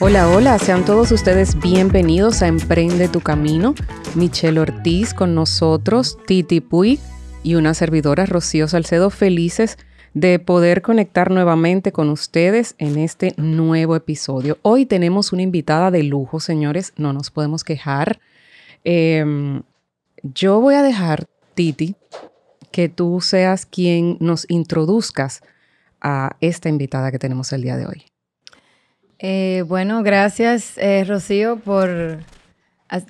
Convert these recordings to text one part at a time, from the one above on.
Hola, hola, sean todos ustedes bienvenidos a Emprende tu Camino. Michelle Ortiz con nosotros, Titi Puig y una servidora Rocío Salcedo felices de poder conectar nuevamente con ustedes en este nuevo episodio. Hoy tenemos una invitada de lujo, señores, no nos podemos quejar. Em, yo voy a dejar, Titi, que tú seas quien nos introduzcas a esta invitada que tenemos el día de hoy. Eh, bueno, gracias eh, Rocío por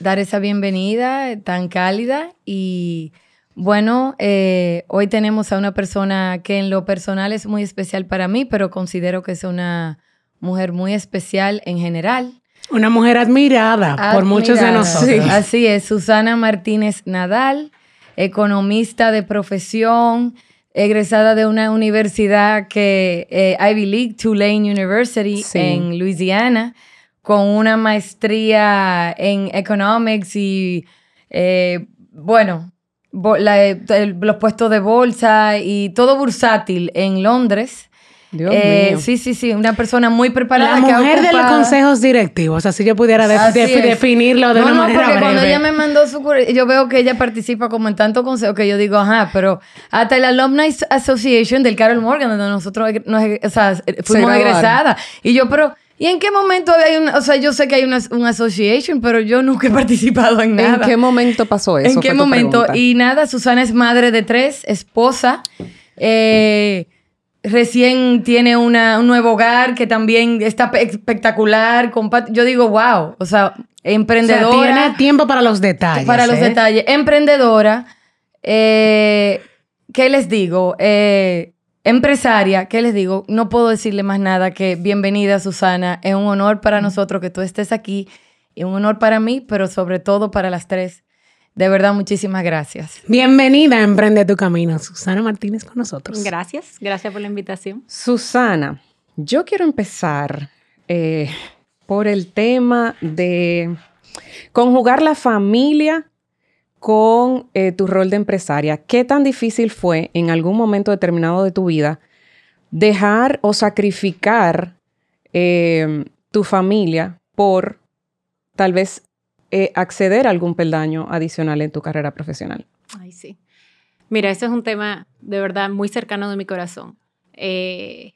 dar esa bienvenida tan cálida y bueno, eh, hoy tenemos a una persona que en lo personal es muy especial para mí, pero considero que es una mujer muy especial en general. Una mujer admirada, por muchos de nosotros. Así es, Susana Martínez Nadal, economista de profesión, egresada de una universidad que eh, Ivy League, Tulane University en Louisiana, con una maestría en economics y eh, bueno, los puestos de bolsa y todo bursátil en Londres. Dios eh, Sí, sí, sí, una persona muy preparada. La mujer de los consejos directivos, así yo pudiera definirlo de una no, manera porque cuando ella me mandó su yo veo que ella participa como en tantos consejos que yo digo, ajá, pero hasta la Alumni Association del Carol Morgan, donde nosotros nos, o sea, fuimos egresadas. Y yo, pero... ¿Y en qué momento hay una, o sea, yo sé que hay una, una association, pero yo nunca he participado en nada. ¿En qué momento pasó eso? ¿En qué momento? Y nada, Susana es madre de tres, esposa, eh, recién tiene un nuevo hogar que también está espectacular. Yo digo, wow, o sea, emprendedora. O tiene tiempo para los detalles. Para los ¿eh? detalles. Emprendedora. Eh, ¿Qué les digo? Eh, empresaria, ¿qué les digo? No puedo decirle más nada que bienvenida, Susana. Es un honor para nosotros que tú estés aquí y un honor para mí, pero sobre todo para las tres de verdad, muchísimas gracias. Bienvenida a Emprende tu Camino. Susana Martínez con nosotros. Gracias, gracias por la invitación. Susana, yo quiero empezar eh, por el tema de conjugar la familia con eh, tu rol de empresaria. ¿Qué tan difícil fue en algún momento determinado de tu vida dejar o sacrificar eh, tu familia por tal vez eh, acceder a algún peldaño adicional en tu carrera profesional? Ay, sí. Mira, ese es un tema de verdad muy cercano de mi corazón. Eh,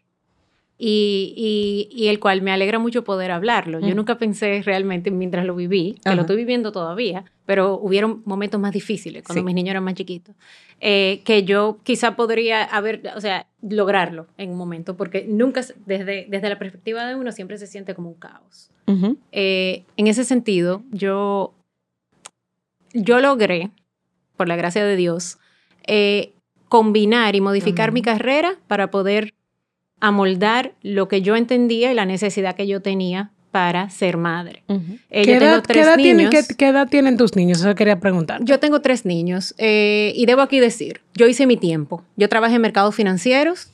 y, y, el cual me alegra mucho poder hablarlo. Yo nunca pensé realmente mientras lo viví, que lo estoy viviendo todavía, pero hubieron momentos más difíciles cuando mis niños eran más chiquitos, eh, que yo quizá podría haber, o sea, lograrlo en un momento, porque nunca, desde, desde la perspectiva de uno, siempre se siente como un caos. Eh, en ese sentido, yo, yo logré, por la gracia de Dios, eh, combinar y modificar mi carrera para poder amoldar lo que yo entendía y la necesidad que yo tenía para ser madre. Eh, ¿Qué, edad, Tienen, ¿qué, edad tienen tus niños? Eso quería preguntar. Yo tengo tres niños y debo aquí decir, yo hice mi tiempo. Yo trabajé en mercados financieros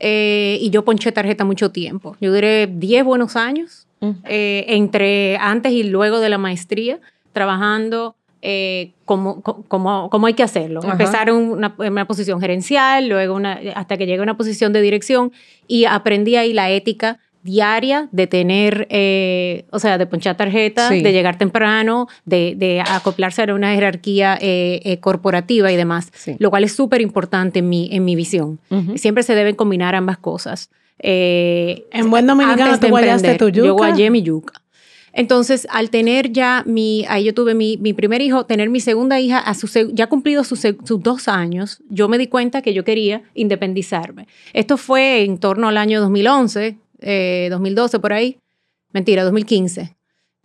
y yo ponché tarjeta mucho tiempo. Yo duré 10 buenos años eh, entre antes y luego de la maestría, trabajando eh, como, como, como, hay que hacerlo. Empezar en una, posición gerencial, luego una, hasta que llegué a una posición de dirección y aprendí ahí la ética diaria de tener, eh, o sea, de ponchar tarjeta, de llegar temprano, de, acoplarse a una jerarquía corporativa y demás, lo cual es súper importante en mi, en mi visión. Siempre se deben combinar ambas cosas. Eh, en buen dominicano tú guayaste tu yuca. Yo guayé mi yuca. Entonces, al tener ya mi, ahí yo tuve mi, mi primer hijo, tener mi segunda hija, a su, ya cumplido sus, dos años, yo me di cuenta que yo quería independizarme. Esto fue en torno al año 2011, 2012 eh, por ahí. Mentira, 2015.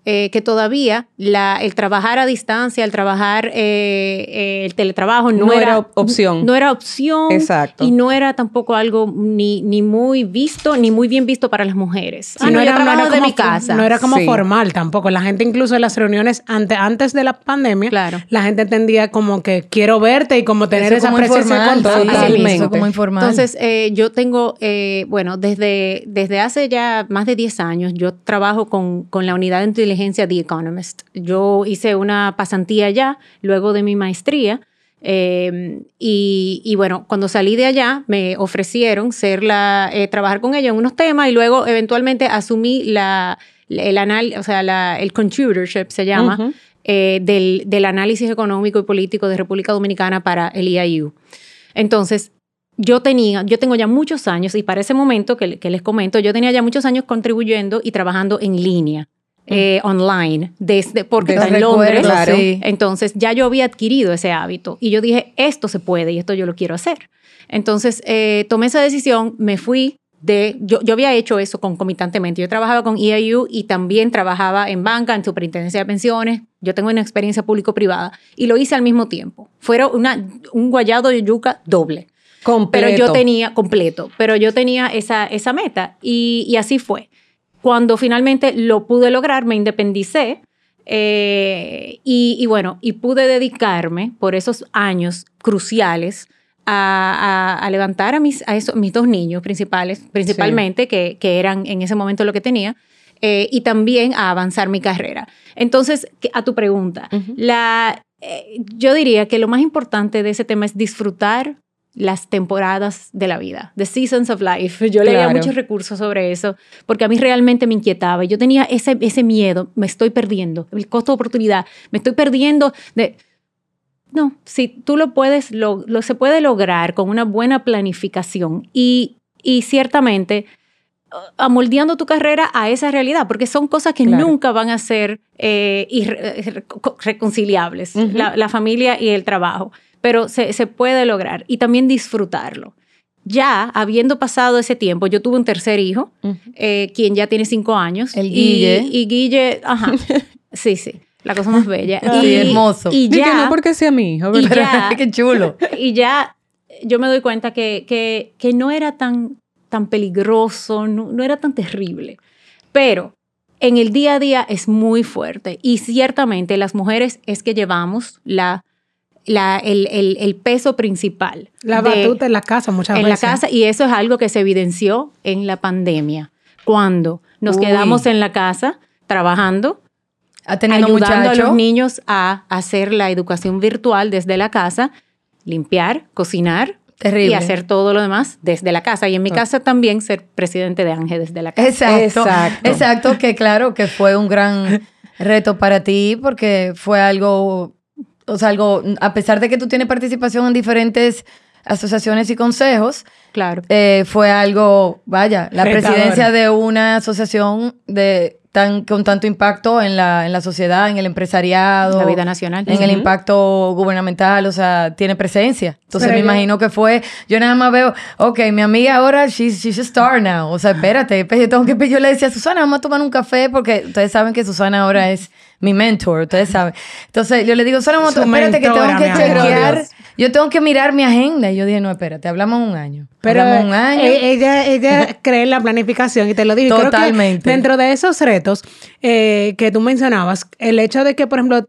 Eh, que todavía la, el trabajar a distancia, el trabajar, eh, eh, el teletrabajo no, era, opción. No era opción. Exacto. Y no era tampoco algo ni, ni muy visto, ni muy bien visto para las mujeres. no, era, no era de mi casa. No era como formal tampoco. La gente incluso en las reuniones antes, antes de la pandemia, claro. la gente entendía como que quiero verte y como tener esa presencia totalmente. como informal. Entonces, yo tengo, bueno, desde, desde hace ya más de 10 años, yo trabajo con, con la unidad de inteligencia The Economist. Yo hice una pasantía allá luego de mi maestría Em, y, bueno, cuando salí de allá, me ofrecieron ser la, eh, trabajar con ella en unos temas y luego eventualmente asumí la, el, anal, o sea, el contributorship, se llama, eh, del, del, análisis económico y político de República Dominicana para el EIU. Entonces, yo tenía, yo tengo ya muchos años, y para ese momento que, que les comento, yo tenía ya muchos años contribuyendo y trabajando en línea. Eh, online, desde, porque está en Londres. Entonces ya yo había adquirido ese hábito y yo dije, esto se puede y esto yo lo quiero hacer. Entonces eh, tomé esa decisión, me fui de, yo, yo había hecho eso concomitantemente. Yo trabajaba con EIU y también trabajaba en banca, en superintendencia de pensiones. Yo tengo una experiencia público-privada y lo hice al mismo tiempo. Fueron una, un guayado de yuca doble. Completo. Pero yo tenía, completo, pero yo tenía esa, esa meta y, y así fue. Cuando finalmente lo pude lograr, me independicé eh, y, bueno, y pude dedicarme por esos años cruciales a, levantar a mis, a mis dos niños principales, principalmente, que, eran en ese momento lo que tenía, eh, y también a avanzar mi carrera. Entonces, a tu pregunta, la, eh, yo diría que lo más importante de ese tema es disfrutar las temporadas de la vida, the seasons of life. Yo leía muchos recursos sobre eso porque a mí realmente me inquietaba. Yo tenía ese, ese miedo, me estoy perdiendo, el costo de oportunidad, me estoy perdiendo de... No, si tú lo puedes, lo, se puede lograr con una buena planificación y, y ciertamente uh, amoldeando tu carrera a esa realidad, porque son cosas que nunca van a ser eh, irreconciliables, la, la, familia y el trabajo pero se, se puede lograr y también disfrutarlo. Ya habiendo pasado ese tiempo, yo tuve un tercer hijo, eh, quien ya tiene cinco años. El Guille. Y, Guille, ajá, sí, sí la cosa más bella. y, hermoso. Y ya. no porque sea mi hijo, ya, Qué chulo. Y ya yo me doy cuenta que, que, que no era tan, tan peligroso, no, no, era tan terrible. Pero en el día a día es muy fuerte. Y ciertamente las mujeres es que llevamos la la, el, el, el, peso principal. La batuta en la casa muchas veces. En la casa, y eso es algo que se evidenció en la pandemia, cuando nos quedamos en la casa trabajando, ayudando a los niños a hacer la educación virtual desde la casa, limpiar, cocinar, y hacer todo lo demás desde la casa. Y en mi casa también ser presidente de Ángel desde la casa. Exacto. Exacto. Exacto, que claro que fue un gran reto para ti porque fue algo o sea, algo, a pesar de que tú tienes participación en diferentes asociaciones y consejos, claro. Eh, fue algo, vaya, la presidencia de una asociación de tan, con tanto impacto en la, en la sociedad, en el empresariado. La vida nacional. En el impacto gubernamental, o sea, tiene presencia. Entonces me imagino que fue, yo nada más veo, ok, mi amiga ahora, she's, she's a star now. O sea, espérate, pues, yo tengo que, yo le decía a Susana, vamos a tomar un café, porque ustedes saben que Susana ahora es mi mentor, ustedes saben. Entonces yo le digo, Susana, espérate que tengo que chequear, yo tengo que mirar mi agenda. Y yo dije, no, espérate, hablamos un año. Pero hablamos un año. E-, ella, ella cree en la planificación y te lo digo. Totalmente. dentro de esos retos eh, que tú mencionabas, el hecho de que, por ejemplo,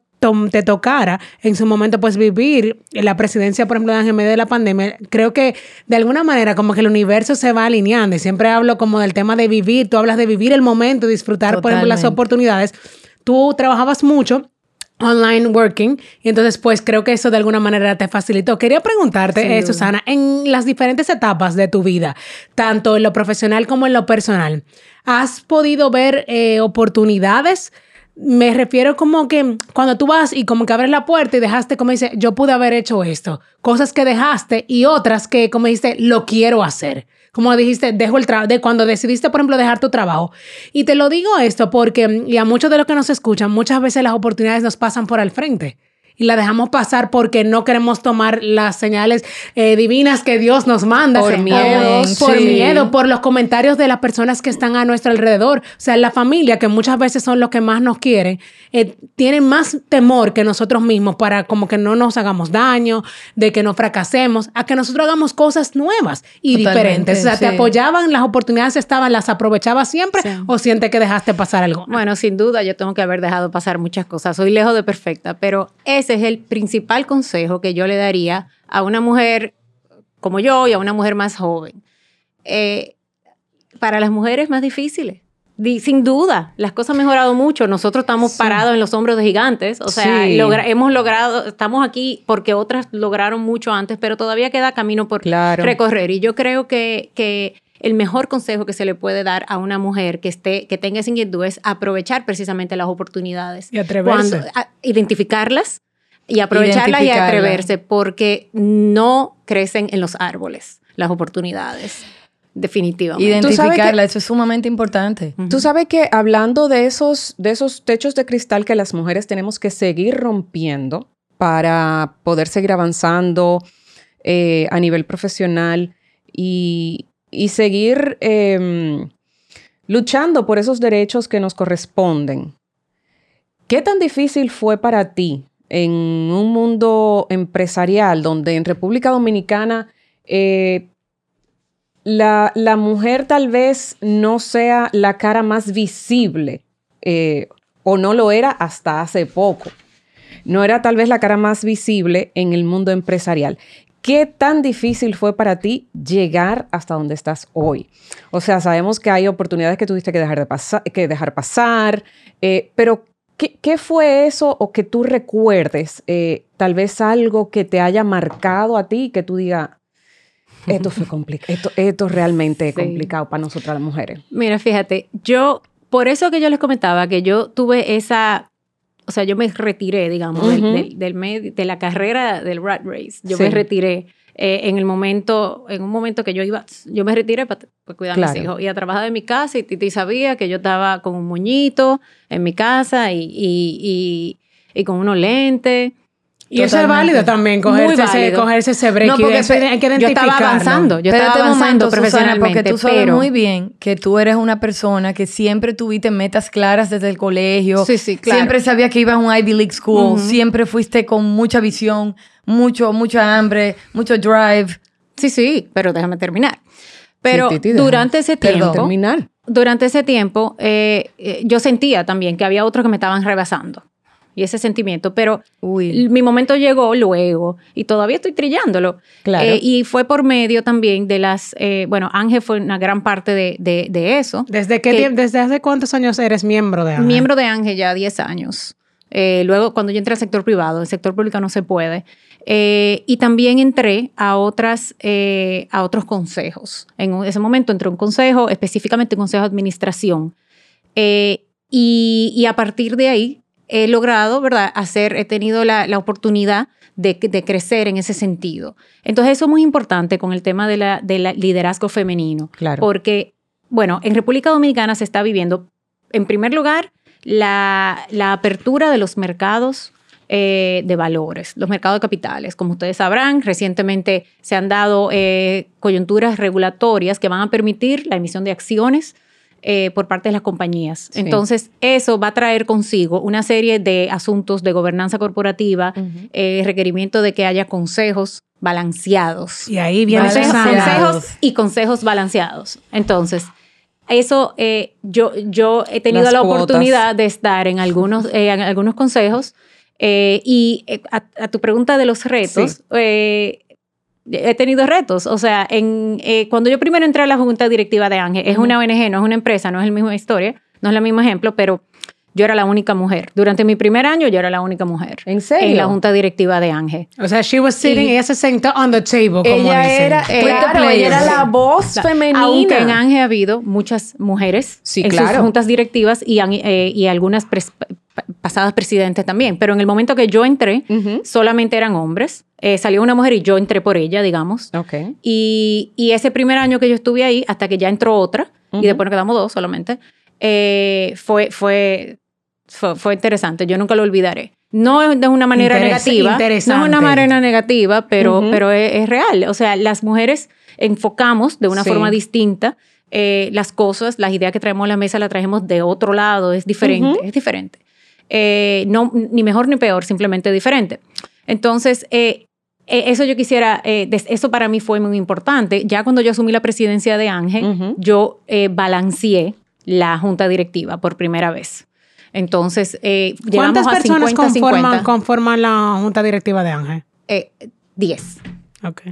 te tocara en su momento pues vivir la presidencia, por ejemplo, de Ángel de la pandemia, creo que de alguna manera como que el universo se va alineando y siempre hablo como del tema de vivir, tú hablas de vivir el momento, disfrutar, por ejemplo, las oportunidades. Tú trabajabas mucho online working y entonces pues creo que eso de alguna manera te facilitó. Quería preguntarte, eh, Susana, en las diferentes etapas de tu vida, tanto en lo profesional como en lo personal, ¿has podido ver eh, oportunidades? Me refiero como que cuando tú vas y como que abres la puerta y dejaste, como dice, yo pude haber hecho esto, cosas que dejaste y otras que, como dijiste, lo quiero hacer. Como dijiste, dejo el trabajo, de cuando decidiste, por ejemplo, dejar tu trabajo. Y te lo digo esto porque, y a muchos de los que nos escuchan, muchas veces las oportunidades nos pasan por al frente y la dejamos pasar porque no queremos tomar las señales eh, divinas que Dios nos manda. Por miedo. Por miedo, por los comentarios de las personas que están a nuestro alrededor. O sea, la familia, que muchas veces son los que más nos quieren, eh, tienen más temor que nosotros mismos para como que no nos hagamos daño, de que no fracasemos, a que nosotros hagamos cosas nuevas y diferentes. O sea, te apoyaban, las oportunidades estaban, las aprovechabas siempre o sientes que dejaste pasar algo. Bueno, sin duda, yo tengo que haber dejado pasar muchas cosas. Soy lejos de perfecta, pero es ese es el principal consejo que yo le daría a una mujer como yo y a una mujer más joven. Eh, para las mujeres más difíciles, sin duda, las cosas han mejorado mucho. Nosotros estamos parados en los hombros de gigantes. O sea, hemos logrado, estamos aquí porque otras lograron mucho antes, pero todavía queda camino por recorrer. Y yo creo que, que el mejor consejo que se le puede dar a una mujer que esté, que tenga esa inquietud es aprovechar precisamente las oportunidades. Y atreverse. identificarlas y aprovecharlas y atreverse, porque no crecen en los árboles las oportunidades. Definitivamente. Identificarla, eso es sumamente importante. Tú sabes que hablando de esos, de esos techos de cristal que las mujeres tenemos que seguir rompiendo para poder seguir avanzando eh, a nivel profesional y, seguir em, luchando por esos derechos que nos corresponden. ¿Qué tan difícil fue para ti en un mundo empresarial donde en República Dominicana eh, la, mujer tal vez no sea la cara más visible eh, o no lo era hasta hace poco. No era tal vez la cara más visible en el mundo empresarial. ¿Qué tan difícil fue para ti llegar hasta donde estás hoy? O sea, sabemos que hay oportunidades que tuviste que dejar, de pasar, que dejar pasar, eh, pero ¿qué, fue eso o que tú recuerdes? Eh, tal vez algo que te haya marcado a ti y que tú digas, esto fue complicado, esto, esto realmente es complicado para nosotras las mujeres. Mira, fíjate, yo, por eso que yo les comentaba que yo tuve esa, o sea, yo me retiré, digamos, del, del, de la carrera del rat race, yo me retiré. Eh, en el momento, en un momento que yo iba, yo me retiré para, cuidar a mis hijos y a trabajar de mi casa y Titi sabía que yo estaba con un moñito en mi casa y, y, y, y con unos lentes y eso es válido también, cogerse, Ese, cogerse ese break. No, porque hay que yo estaba avanzando, yo estaba avanzando profesionalmente. porque tú sabes muy bien que tú eres una persona que siempre tuviste metas claras desde el colegio. Sí, sí, claro. Siempre sabías que ibas a un Ivy League School. Siempre fuiste con mucha visión, mucho, mucha hambre, mucho drive. Sí, sí, pero déjame terminar. Pero durante ese tiempo... terminar. Durante ese tiempo, eh, eh, yo sentía también que había otros que me estaban rebasando y ese sentimiento, pero mi momento llegó luego y todavía estoy trillándolo. Claro. Eh, y fue por medio también de las, eh, bueno, Ángel fue una gran parte de, de, eso. ¿Desde qué tiempo, desde hace cuántos años eres miembro de Ángel? Miembro de Ángel ya 10 años. Eh, luego, cuando yo entré al sector privado, el sector público no se puede. Y también entré a, otras, a otros consejos. En ese momento entré a un consejo, específicamente un consejo de administración. y, y, a partir de ahí he logrado, ¿verdad? Hacer, he tenido la, oportunidad de, crecer en ese sentido. Entonces, eso es muy importante con el tema de la, liderazgo femenino. Claro. Porque, bueno, en República Dominicana se está viviendo, en primer lugar, la, apertura de los mercados eh, de valores, los mercados de capitales. Como ustedes sabrán, recientemente se han dado eh, coyunturas regulatorias que van a permitir la emisión de acciones eh, por parte de las compañías. Entonces, eso va a traer consigo una serie de asuntos de gobernanza corporativa, eh, requerimiento de que haya consejos balanceados. Y ahí vienen consejos y consejos balanceados. Entonces, eso eh, yo, yo he tenido la oportunidad de estar en algunos, en algunos consejos. Y a, tu pregunta de los retos, he tenido retos. O sea, en, eh, cuando yo primero entré a la junta directiva de Ángel, es una ONG, no es una empresa, no es la misma historia, no es el mismo ejemplo, pero yo era la única mujer. Durante mi primer año yo era la única mujer. ¿En serio? En la junta directiva de Ángel. O sea, she was sitting, ella se sentó on the table, como ella Era, claro, ella era la voz femenina. Aunque en Ángel ha habido muchas mujeres sí, en claro. sus juntas directivas y, eh, y algunas pasadas presidentes también. Pero en el momento que yo entré, solamente eran hombres. Eh, salió una mujer y yo entré por ella, digamos. Okay. Y, y, ese primer año que yo estuve ahí, hasta que ya entró otra, y después nos quedamos dos solamente, eh, fue, fue, fue, interesante. Yo nunca lo olvidaré. No de una manera negativa. Interesante. No es una manera negativa, pero, pero es, real. O sea, las mujeres enfocamos de una forma distinta eh, las cosas, las ideas que traemos a la mesa las traemos de otro lado, es diferente, es diferente. No, ni mejor ni peor, simplemente diferente. Entonces, eh, eh, eso yo quisiera, eh, eso para mí fue muy importante. Ya cuando yo asumí la presidencia de Ángel, yo balanceé la junta directiva por primera vez. Entonces, ¿cuántas personas conforman, conforman, la junta directiva de Ángel? diez. Ok.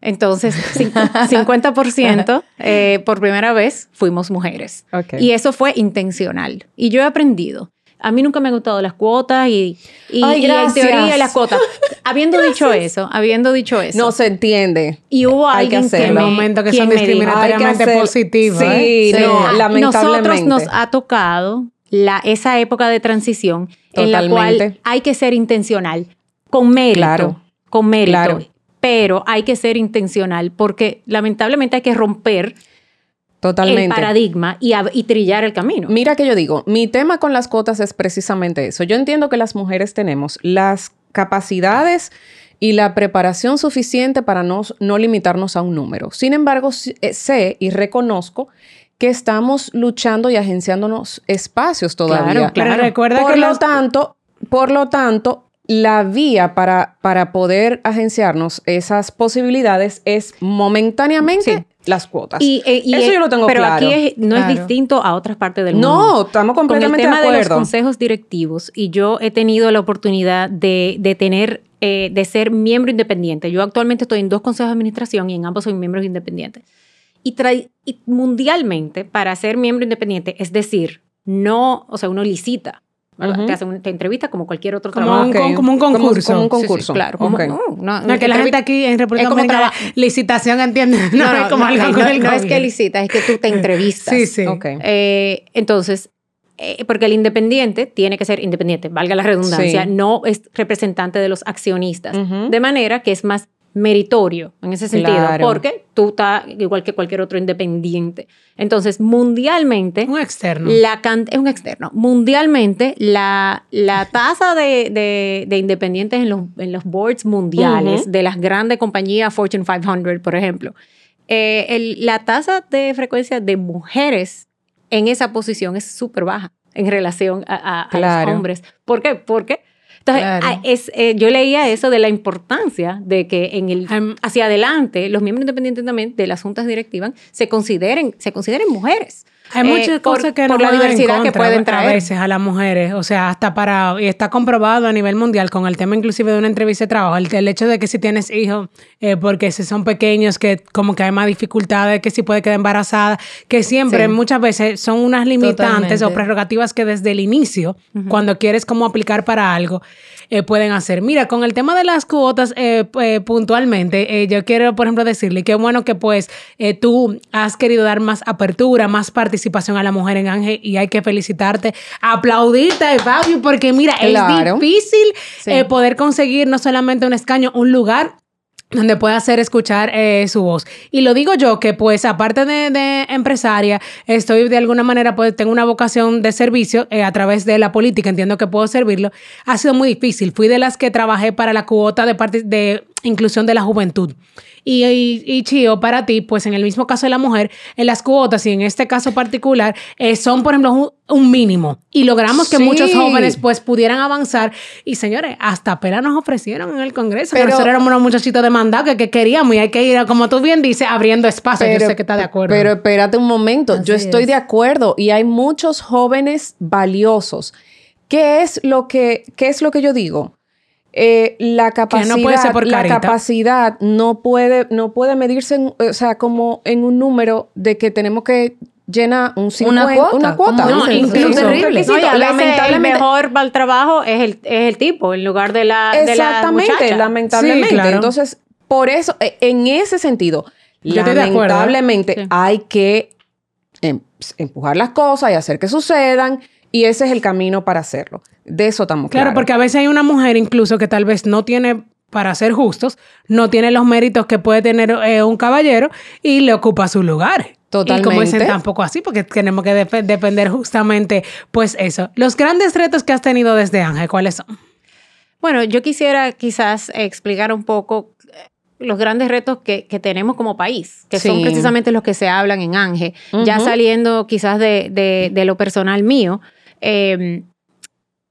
Entonces, 50% eh, por primera vez fuimos mujeres. Y eso fue intencional. Y yo he aprendido. A mí nunca me han gustado las cuotas y, y, Ay, en teoría las cuotas. Habiendo dicho eso, habiendo dicho eso. No se entiende. y hubo hay que alguien que, hacerlo. me, momentos que son discriminatoriamente que positivos. Sí, ¿eh? Sí. no, lamentablemente. Nosotros nos ha tocado la, esa época de transición en la cual hay que ser intencional, con mérito, Claro. con mérito, Claro. pero hay que ser intencional porque lamentablemente hay que romper Totalmente. el paradigma y, trillar el camino. Mira que yo digo, mi tema con las cuotas es precisamente eso. Yo entiendo que las mujeres tenemos las capacidades y la preparación suficiente para no, no limitarnos a un número. Sin embargo, sí- eh, sé y reconozco que estamos luchando y agenciándonos espacios todavía. Claro, Pero claro. recuerda por que lo tanto, por lo tanto, la vía para, para poder agenciarnos esas posibilidades es momentáneamente las cuotas. Y, eh, y Eso es- yo lo tengo pero claro. aquí es- no Claro. es distinto a otras partes del mundo. no, estamos con el completamente tema de de, los consejos directivos y yo he tenido la oportunidad de, de tener, eh, de ser miembro independiente. Yo actualmente estoy en dos consejos de administración y en ambos soy miembros independientes. Y, y mundialmente, para ser miembro independiente, es decir, no, o sea, uno licita, ¿verdad? Ujú. te hacen una te entrevista como cualquier otro Como trabajo. un, Ok. con- como un Como- concurso. como un Sí, sí, concurso. claro. como- Ok. no, no, No, que la gente aquí en República es como Dominicana, traba- licitación, ¿entiendes? No, No, como no, algo no, con el no es que licitas, es que tú te entrevistas. Sí, sí. Eh, entonces, eh, porque el independiente tiene que ser independiente, valga la redundancia, Sí. no es representante de los accionistas. Ujú. De manera que es más meritorio en ese sentido, Claro. porque tú estás igual que cualquier otro independiente. Entonces, mundialmente, Un externo. la es un externo. Mundialmente, la, la tasa de, de- de independientes en los, en los boards mundiales de las grandes compañías Fortune 500, por ejemplo, eh, el- la tasa de frecuencia de mujeres en esa posición es súper baja en relación a, a- los hombres. ¿Por qué? Porque entonces, Claro. ah, es, eh, yo leía eso de la importancia de que en el hacia adelante los miembros independientes también de las juntas directivas se consideren se consideren mujeres. Hay Eh, muchas por- cosas que por nos la en diversidad que pueden A traer. veces a las mujeres, o sea, hasta para, y está comprobado a nivel mundial con el tema inclusive de una entrevista de trabajo, el, el hecho de que si tienes hijos, eh, porque si son pequeños, que como que hay más dificultades, que si puede quedar embarazada, que siempre, Sí. muchas veces son unas limitantes o prerrogativas que desde el inicio, cuando quieres como aplicar para algo, eh, pueden hacer. Mira, con el tema de las cuotas eh, eh, puntualmente, eh, yo quiero, por ejemplo, decirle que bueno que pues eh, tú has querido dar más apertura, más participación a la mujer en Ángel y hay que felicitarte, aplaudirte, Fabio, porque mira, Claro. es difícil Sí. eh, poder conseguir no solamente un escaño, un lugar donde pueda hacer escuchar eh, su voz. Y lo digo yo, que pues aparte de, de empresaria, estoy de alguna manera, pues tengo una vocación de servicio eh, a través de la política, entiendo que puedo servirlo. Ha sido muy difícil. Fui de las que trabajé para la cuota de, de inclusión de la juventud. Y, y, y Chío, para ti, pues en el mismo caso de la mujer, en las cuotas y en este caso particular, eh, son, por ejemplo, un, un mínimo. Y logramos que Sí. muchos jóvenes pues pudieran avanzar. Y señores, hasta pera nos ofrecieron en el Congreso. que Pero- nosotros éramos unos muchachitos demandados que, que queríamos y hay que ir, como tú bien dices, abriendo espacio. Yo sé que está de acuerdo. Pero espérate un momento, yo estoy es. de acuerdo y hay muchos jóvenes valiosos. ¿Qué es lo que, qué es lo que yo digo? Eh, la capacidad, puede ser por la capacidad no puede, no puede medirse, en- o sea, como en un número de que tenemos que llenar un 50, Una cuota, una cuota. No, incluso- es terrible. No, veces el lamentablemente, mejor para el trabajo es el, es el tipo en lugar de la, de la Exactamente, muchacha. lamentablemente. Sí, claro. Entonces, por eso, eh, en ese sentido, Yo estoy de acuerdo, lamentablemente Sí. hay que em- empujar las cosas y hacer que sucedan, y ese es el camino para hacerlo. De eso estamos Claro, claros. porque a veces hay una mujer incluso que tal vez no tiene, para ser justos, no tiene los méritos que puede tener eh, un caballero y le ocupa su lugar. Y como dicen, Totalmente. tampoco así, porque tenemos que defender justamente, pues eso. Los grandes retos que has tenido desde Ángel, ¿cuáles son? Bueno, yo quisiera quizás explicar un poco eh, los grandes retos que, que tenemos como país, que son precisamente los que se hablan en ANGE, ya saliendo quizás de, de- de lo personal mío. eh,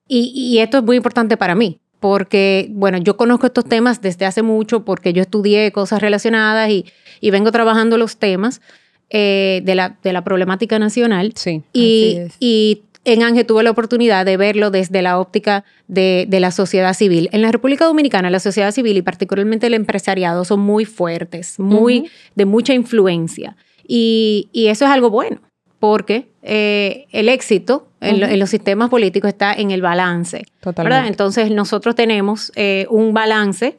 y, y esto es muy importante para mí, porque, bueno, yo conozco estos temas desde hace mucho porque yo estudié cosas relacionadas y, y vengo trabajando los temas eh, de, la, de la problemática nacional. Sí. Y, y en Ángel tuve la oportunidad de verlo desde la óptica de, la sociedad civil. En la República Dominicana, la sociedad civil y particularmente el empresariado son muy fuertes, muy de mucha influencia. Y, eso es algo bueno, porque eh, el éxito en, los sistemas políticos está en el balance. Totalmente. Entonces, nosotros tenemos eh, un balance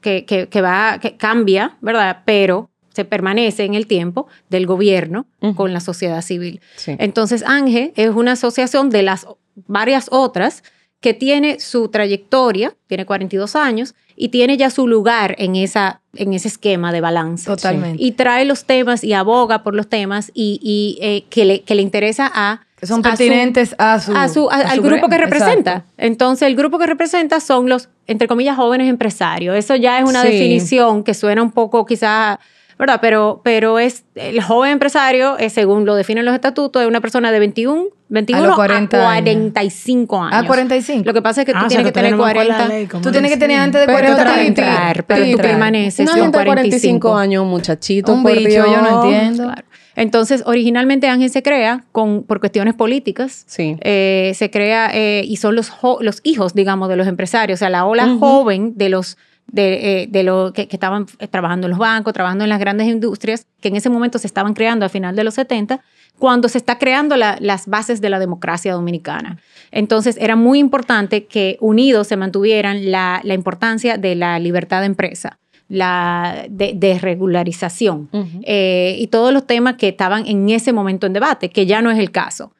que, que, va, que cambia, ¿verdad? Pero se permanece en el tiempo del gobierno con la sociedad civil. Entonces, ANGE es una asociación de las varias otras que tiene su trayectoria, tiene 42 años, y tiene ya su lugar en, esa, en ese esquema de balance. Totalmente. Y trae los temas y aboga por los temas y, eh, que, le, que, le, interesa a... Que son pertinentes a su... A su, al grupo que representa. Entonces, el grupo que representa son los, entre comillas, jóvenes empresarios. Eso ya es una definición que suena un poco quizás ¿verdad? Pero, pero es el joven empresario, es, según lo definen los estatutos, es una persona de 21, 21 a, 45 años. A 45. Lo que pasa es que tú ah, tienes que tener 40. tú tienes que tener antes de 40 para entrar, pero tú permaneces con 45 años, muchachito. Un bicho, yo no entiendo. Entonces, originalmente Ángel se crea con, por cuestiones políticas. Sí. Eh, se crea eh, y son los, los hijos, digamos, de los empresarios. O sea, la ola joven de los de, eh, de lo que, estaban trabajando en los bancos, trabajando en las grandes industrias, que en ese momento se estaban creando a final de los 70, cuando se está creando las bases de la democracia dominicana. Entonces era muy importante que unidos se mantuvieran la, la importancia de la libertad de empresa la desregularización eh, y todos los temas que estaban en ese momento en debate, que ya no es el caso.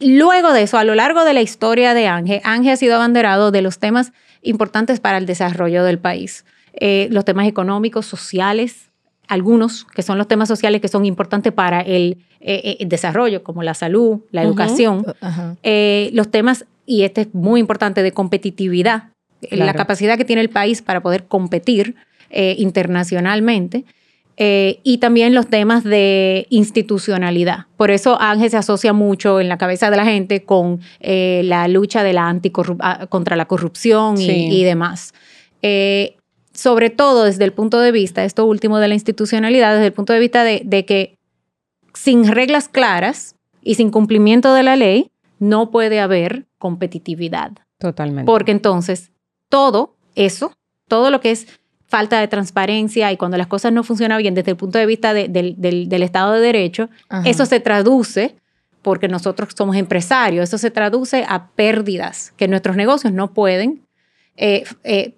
Luego de eso, a lo largo de la historia de Ángel, Ángel ha sido abanderado de los temas importantes para el desarrollo del país. Eh, los temas económicos, sociales, algunos que son los temas sociales que son importantes para el, eh, eh, desarrollo, como la salud, la educación, los temas, y este es muy importante, de competitividad, la capacidad que tiene el país para poder competir internacionalmente. y también los temas de institucionalidad. Por eso Ángel se asocia mucho en la cabeza de la gente con la lucha de la ah, contra la corrupción y, demás. Eh, sobre todo desde el punto de vista, esto último de la institucionalidad, desde el punto de vista de, que sin reglas claras y sin cumplimiento de la ley, no puede haber competitividad. Totalmente. Porque entonces todo eso, todo lo que es falta de transparencia y cuando las cosas no funcionan bien desde el punto de vista del, Estado de Derecho, eso se traduce, porque nosotros somos empresarios, eso se traduce a pérdidas que nuestros negocios no pueden eh, eh,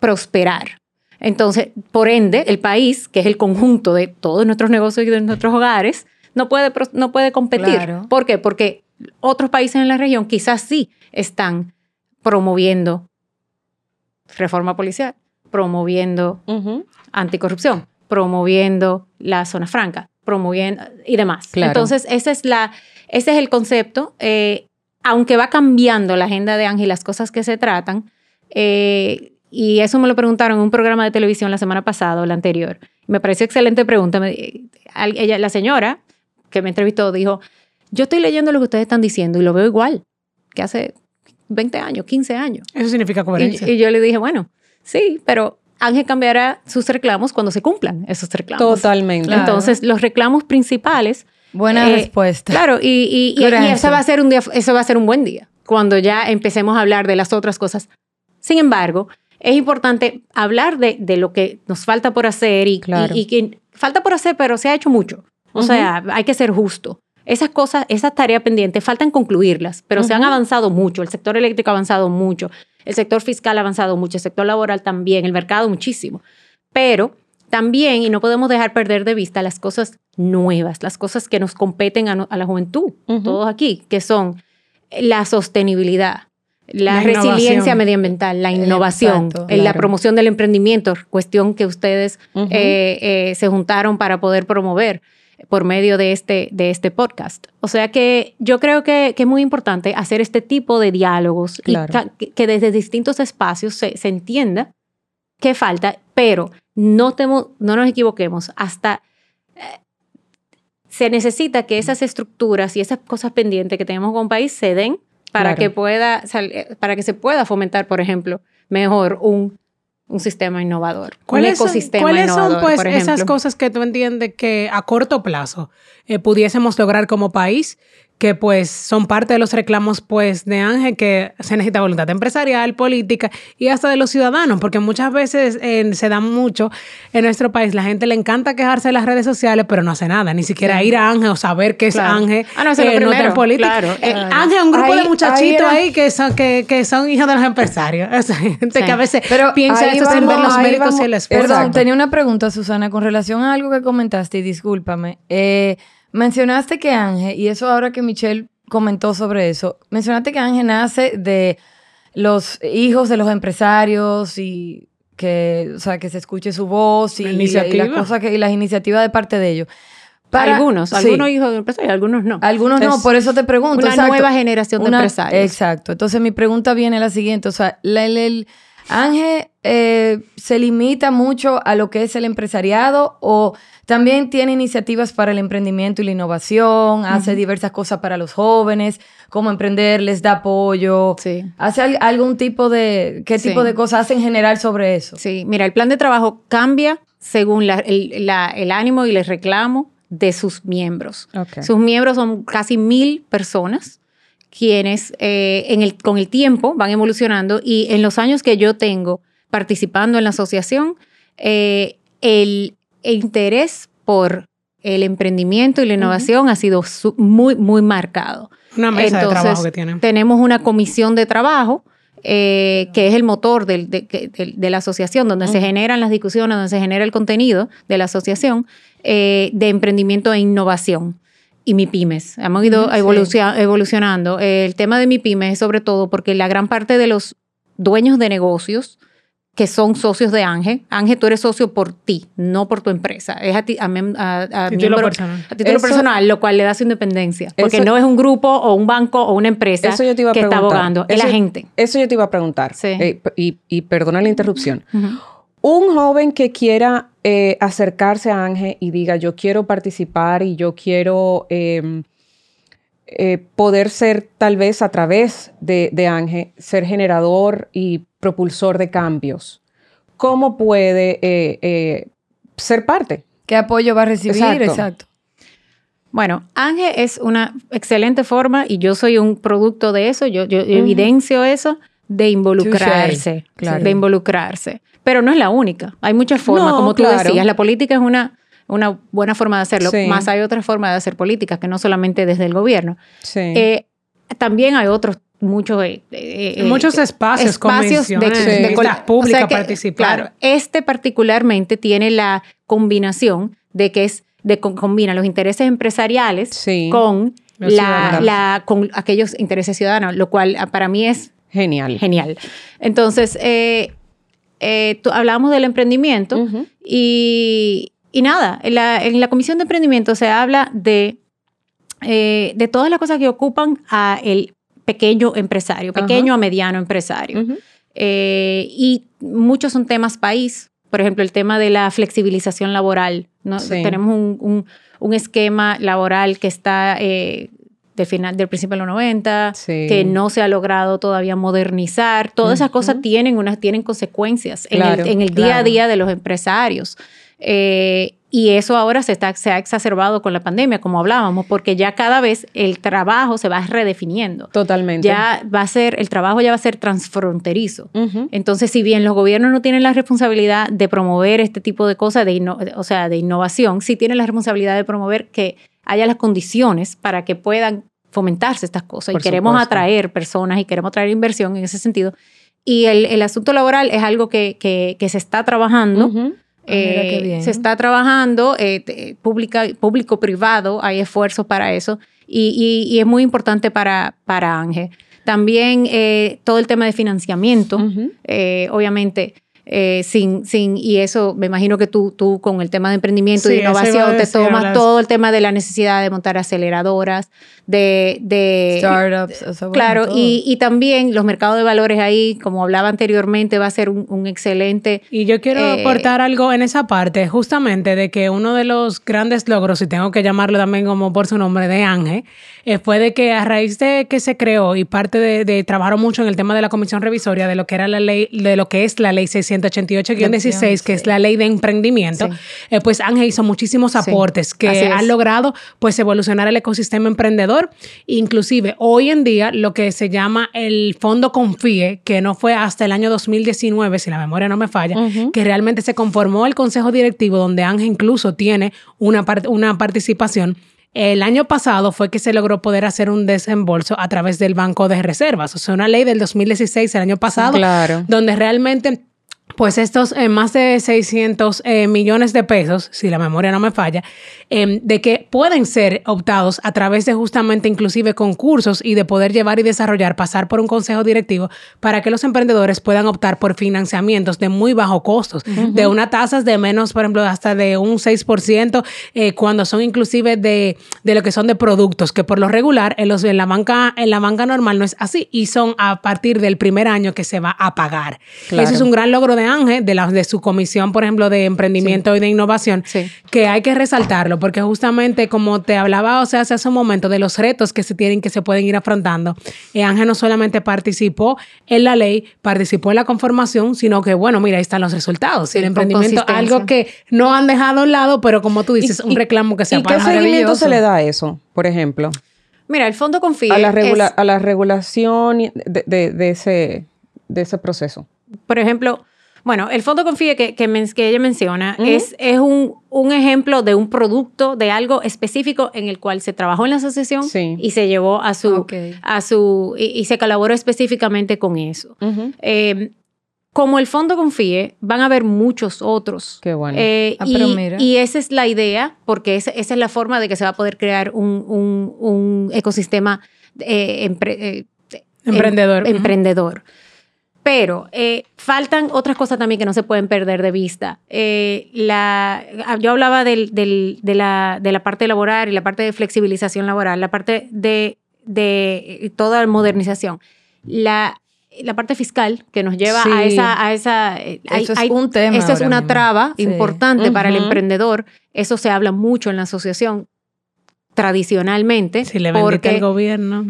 prosperar. Entonces, por ende, el país, que es el conjunto de todos nuestros negocios y de nuestros hogares, no puede, no puede competir. ¿Por qué? Porque otros países en la región quizás sí están promoviendo reforma policial, promoviendo anticorrupción, promoviendo la zona franca, promoviendo y demás. Entonces, ese es, la, ese es el concepto. Eh, aunque va cambiando la agenda de Ángel, las cosas que se tratan, eh, y eso me lo preguntaron en un programa de televisión la semana pasada o la anterior. Me pareció excelente pregunta. ella, la señora que me entrevistó dijo, yo estoy leyendo lo que ustedes están diciendo y lo veo igual que hace 20 años, 15 años. Eso significa coherencia. Y, yo le dije, bueno, sí, pero Ángel cambiará sus reclamos cuando se cumplan esos reclamos. Totalmente. Entonces, los reclamos principales... Buena eh, respuesta. Claro, y, y, eso, va a ser un día, eso va a ser un buen día, cuando ya empecemos a hablar de las otras cosas. Sin embargo, es importante hablar de, de lo que nos falta por hacer y, y, que falta por hacer, pero se ha hecho mucho. O sea, hay que ser justo. Esas cosas, esas tareas pendientes, faltan concluirlas, pero se han avanzado mucho. El sector eléctrico ha avanzado mucho, el sector fiscal ha avanzado mucho, el sector laboral también, el mercado muchísimo. Pero también, y no podemos dejar perder de vista las cosas nuevas, las cosas que nos competen a, la juventud, todos aquí, que son la sostenibilidad, la, resiliencia medioambiental, la innovación, la promoción del emprendimiento, cuestión que ustedes eh, eh, se juntaron para poder promover por medio de este, de este podcast. O sea que yo creo que, es muy importante hacer este tipo de diálogos y que, desde distintos espacios se, entienda qué falta, pero no, no nos equivoquemos, hasta eh, se necesita que esas estructuras y esas cosas pendientes que tenemos con país se den para que pueda para que se pueda fomentar, por ejemplo, mejor un, un sistema innovador, un ecosistema ¿cuáles innovador. ¿Cuáles son, pues, esas cosas que tú entiendes que a corto plazo eh, pudiésemos lograr como país que pues son parte de los reclamos pues de Ángel que se necesita voluntad empresarial, política y hasta de los ciudadanos, porque muchas veces se da mucho en nuestro país, la gente le encanta quejarse en las redes sociales, pero no hace nada, ni siquiera ir a Ángel o saber qué es Ángel ah, no, eh, en política. Eh, Ángel es un grupo de muchachitos ahí, que, son, que, que, son hijos de los empresarios, esa gente que a veces pero piensa eso sin ver los méritos y el esfuerzo. Perdón, tenía una pregunta, Susana, con relación a algo que comentaste, y discúlpame. Eh, Mencionaste que Ángel, y eso ahora que Michelle comentó sobre eso, mencionaste que Ángel nace de los hijos de los empresarios y que, o sea, que se escuche su voz y, y, las cosas que, y las iniciativas de parte de ellos. Para, algunos, algunos hijos de empresarios, algunos no. Algunos no, por eso te pregunto. Una nueva generación de empresarios. Exacto. Entonces mi pregunta viene la siguiente, o sea, el, Ángel eh, se limita mucho a lo que es el empresariado o también tiene iniciativas para el emprendimiento y la innovación, hace diversas cosas para los jóvenes, cómo emprender, les da apoyo. Sí. ¿Hace algún tipo de, qué tipo de cosas hace en general sobre eso? Sí, mira, el plan de trabajo cambia según el, ánimo y el reclamo de sus miembros. Sus miembros son casi mil personas quienes eh, en el, con el tiempo van evolucionando y en los años que yo tengo participando en la asociación, eh, el interés por el emprendimiento y la innovación ha sido muy, muy marcado. Una mesa de trabajo que tienen. Tenemos una comisión de trabajo eh, que es el motor de, la asociación, donde se generan las discusiones, donde se genera el contenido de la asociación de emprendimiento e innovación y mi pymes. Hemos ido evolucionando. El tema de mi pymes es sobre todo porque la gran parte de los dueños de negocios que son socios de Ángel. Ángel, tú eres socio por ti, no por tu empresa. Es a ti, a, a, título personal. A título personal, lo cual le da su independencia. Porque no es un grupo o un banco o una empresa que está abogando, es la gente. Eso yo te iba a preguntar. Eh, y, perdona la interrupción. Un joven que quiera eh, acercarse a Ángel y diga, yo quiero participar y yo quiero em, eh, poder ser tal vez a través de, de, Ángel, ser generador y propulsor de cambios, ¿cómo puede eh, ser parte? ¿Qué apoyo va a recibir? Exacto. Bueno, Ángel es una excelente forma y yo soy un producto de eso, yo, evidencio eso, de involucrarse, de involucrarse pero no es la única. Hay muchas formas, como tú decías. La política es una, una buena forma de hacerlo, más hay otras formas de hacer política, que no solamente desde el gobierno. Eh, también hay otros muchos eh, eh, muchos espacios, espacios de, de, pública participar. Claro, este particularmente tiene la combinación de que es de combina los intereses empresariales con la, la, con aquellos intereses ciudadanos, lo cual ah, para mí es genial. Genial. Entonces, eh, eh, hablábamos del emprendimiento y, nada, en la, comisión de emprendimiento se habla de, eh, de todas las cosas que ocupan a el pequeño empresario, pequeño a mediano empresario. Eh, y muchos son temas país, por ejemplo, el tema de la flexibilización laboral. ¿no? Tenemos un, un, esquema laboral que está del final del principio de los 90, que no se ha logrado todavía modernizar. Todas esas cosas tienen, unas, tienen consecuencias en, el, día a día de los empresarios. Eh, y eso ahora se, está, se ha exacerbado con la pandemia, como hablábamos, porque ya cada vez el trabajo se va redefiniendo. Totalmente. Ya va a ser, el trabajo ya va a ser transfronterizo. Entonces, si bien los gobiernos no tienen la responsabilidad de promover este tipo de cosas, de o sea, de innovación, sí tienen la responsabilidad de promover que haya las condiciones para que puedan fomentarse estas cosas. y queremos atraer personas y queremos atraer inversión en ese sentido. Y el, asunto laboral es algo que, que, se está trabajando. Eh, se está trabajando, eh, público-privado, hay esfuerzos para eso. Y, y, es muy importante para, para Ángel. También eh, todo el tema de financiamiento, obviamente eh, sin, sin, y eso me imagino que tú, tú con el tema de emprendimiento y innovación te tomas todo el tema de la necesidad de montar aceleradoras, de... de Startups. claro, y, y, también los mercados de valores ahí, como hablaba anteriormente, va a ser un, excelente... Y yo quiero eh, aportar algo en esa parte, justamente de que uno de los grandes logros, y tengo que llamarlo también como por su nombre, de Ángel, eh, fue de que a raíz de que se creó y parte de, de trabajar mucho en el tema de la comisión revisoria, de lo que era la ley, de lo que es la ley 600 188-16, que es la ley de emprendimiento, eh, pues Ángel hizo muchísimos aportes que han logrado pues evolucionar el ecosistema emprendedor. Inclusive hoy en día lo que se llama el Fondo Confíe, que no fue hasta el año 2019, si la memoria no me falla, que realmente se conformó el consejo directivo donde Ángel incluso tiene una, una participación. El año pasado fue que se logró poder hacer un desembolso a través del Banco de Reservas, o sea, una ley del 2016, el año pasado, claro. donde realmente pues estos eh, más de 600 eh, millones de pesos, si la memoria no me falla, em, de que pueden ser optados a través de justamente inclusive concursos y de poder llevar y desarrollar, pasar por un consejo directivo para que los emprendedores puedan optar por financiamientos de muy bajo costos, de una tasas de menos, por ejemplo, hasta de un 6%, eh, cuando son inclusive de, de, lo que son de productos, que por lo regular en, los, en, la banca, en la banca normal no es así y son a partir del primer año que se va a pagar. Eso es un gran logro de Ángel, de, la, de su comisión, por ejemplo, de emprendimiento y de innovación, que hay que resaltarlo, porque justamente como te hablaba, o sea, hace un momento, de los retos que se tienen, que se pueden ir afrontando, eh, Ángel no solamente participó en la ley, participó en la conformación, sino que, bueno, mira, ahí están los resultados. el emprendimiento, algo que no han dejado a un lado, pero como tú dices, un reclamo que se ¿Y qué seguimiento se le da a eso, por ejemplo? Mira, el fondo confía. A la, a la regulación de, de, ese, de ese proceso. Por ejemplo, bueno, el fondo Confíe que, que, ella menciona es, es un, un, ejemplo de un producto, de algo específico en el cual se trabajó en la asociación y se llevó a su, a su y, se colaboró específicamente con eso. Em, como el fondo confíe, van a haber muchos otros. Qué bueno. Eh, ah, y, esa es la idea, porque esa, esa, es la forma de que se va a poder crear un, un, un ecosistema eh, eh, emprendedor. emprendedor. Pero eh, faltan otras cosas también que no se pueden perder de vista. Eh, la, ah, yo hablaba del, del, de, la, de, la, parte laboral y la parte de flexibilización laboral, la parte de, de toda la modernización. La, la parte fiscal que nos lleva a esa... A esa eh, eso es un tema. Eso es una traba importante para el emprendedor. Eso se habla mucho en la asociación tradicionalmente. Si le vendiste al gobierno.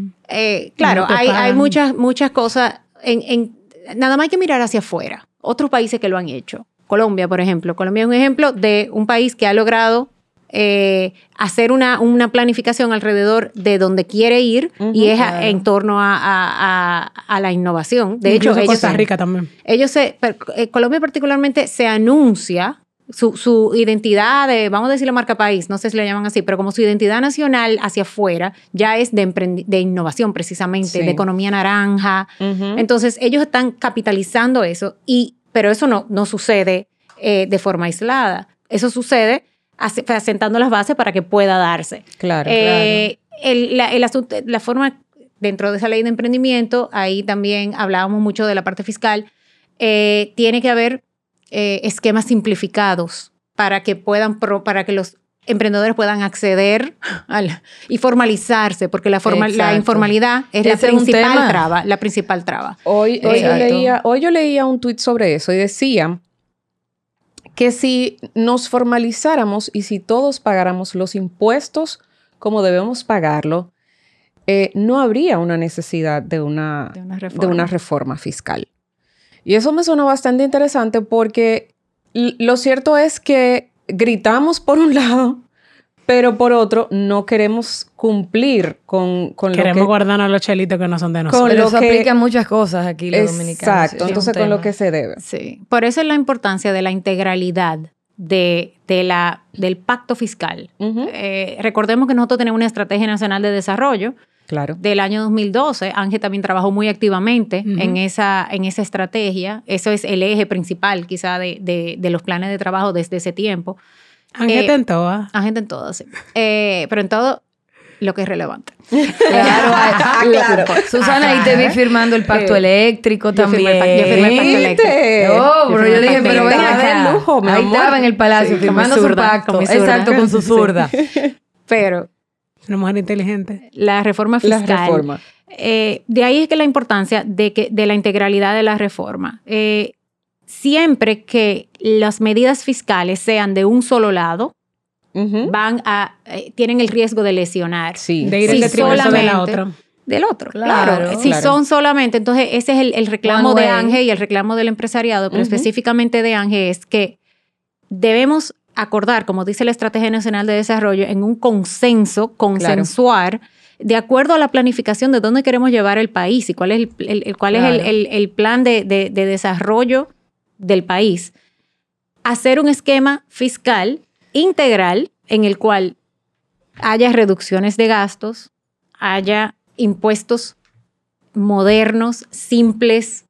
claro, hay, hay, muchas, muchas cosas en, en nada más hay que mirar hacia afuera. Otros países que lo han hecho. Colombia, por ejemplo. Colombia es un ejemplo de un país que ha logrado eh, hacer una, una, planificación alrededor de donde quiere ir y es en torno a, la innovación. De hecho, ellos, Costa Rica también. Ellos se, eh, Colombia particularmente se anuncia su, identidad de, vamos a decir la marca país, no sé si le llaman así, pero como su identidad nacional hacia afuera ya es de, de innovación precisamente, de economía naranja. Entonces ellos están capitalizando eso, y, pero eso no, no sucede eh, de forma aislada. Eso sucede asentando las bases para que pueda darse. Claro, eh, El, la, el asunto, la forma dentro de esa ley de emprendimiento, ahí también hablábamos mucho de la parte fiscal, eh, tiene que haber eh, esquemas simplificados para que puedan, para que los emprendedores puedan acceder y formalizarse, porque la, la informalidad es la principal traba, la principal traba. Hoy, hoy, yo leía, hoy yo leía un tuit sobre eso y decía que si nos formalizáramos y si todos pagáramos los impuestos como debemos pagarlo, eh, no habría una necesidad de una, de una reforma fiscal. Y eso me suena bastante interesante porque lo cierto es que gritamos por un lado, pero por otro no queremos cumplir con, con queremos lo que... guardar a los chelitos que no son de nosotros. Con eso aplica muchas cosas aquí los dominicanos. Exacto, entonces con lo que se debe. Sí, por eso es la importancia de la integralidad de, de la, del pacto fiscal. Eh, recordemos que nosotros tenemos una estrategia nacional de desarrollo claro. del año 2012. Ángel también trabajó muy activamente en, esa, en esa estrategia. Eso es el eje principal quizá de, de, los planes de trabajo desde ese tiempo. Ángel eh, en todo. Ángel en todo, sí. Eh, pero en todo lo que es relevante. Claro, ah, claro. Susana, ahí te vi firmando el pacto eléctrico también. yo firmé el pacto eléctrico. Oh, pero yo dije, pero venga acá. Lujo, mi ahí estaba en el palacio firmando su pacto. Exacto, con su zurda. Pero una mujer inteligente. La reforma fiscal. La reforma. Eh, de ahí es que la importancia de, que, de la integralidad de la reforma. Eh, siempre que las medidas fiscales sean de un solo lado, van a, eh, tienen el riesgo de lesionar. Sí. De ir en detrimento de la otra. del otro. Claro. Si son solamente, entonces ese es el, reclamo de Ángel y el reclamo del empresariado, pero específicamente de Ángel es que debemos acordar, como dice la Estrategia Nacional de Desarrollo, en un consenso, consensuar, de acuerdo a la planificación de dónde queremos llevar el país y cuál es el, cuál es el, plan de, de desarrollo del país. Hacer un esquema fiscal integral en el cual haya reducciones de gastos, haya impuestos modernos, simples,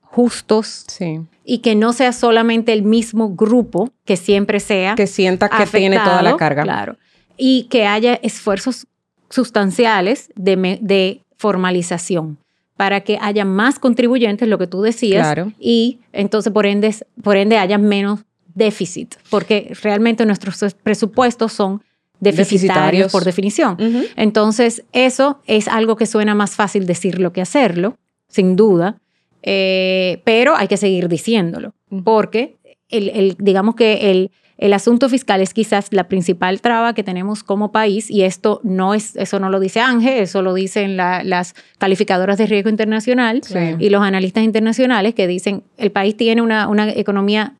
justos, sí y que no sea solamente el mismo grupo que siempre sea. Que sienta que tiene toda la carga. Claro. Y que haya esfuerzos sustanciales de, formalización para que haya más contribuyentes, lo que tú decías, claro. y entonces por ende, por ende haya menos déficit, porque realmente nuestros presupuestos son deficitarios, por definición. Entonces, eso es algo que suena más fácil decirlo que hacerlo, sin duda, eh, pero hay que seguir diciéndolo, porque el, digamos que el, el asunto fiscal es quizás la principal traba que tenemos como país y esto no es, eso no lo dice Ángel, eso lo dicen las calificadoras de riesgo internacional y los analistas internacionales que dicen el país tiene una, una economía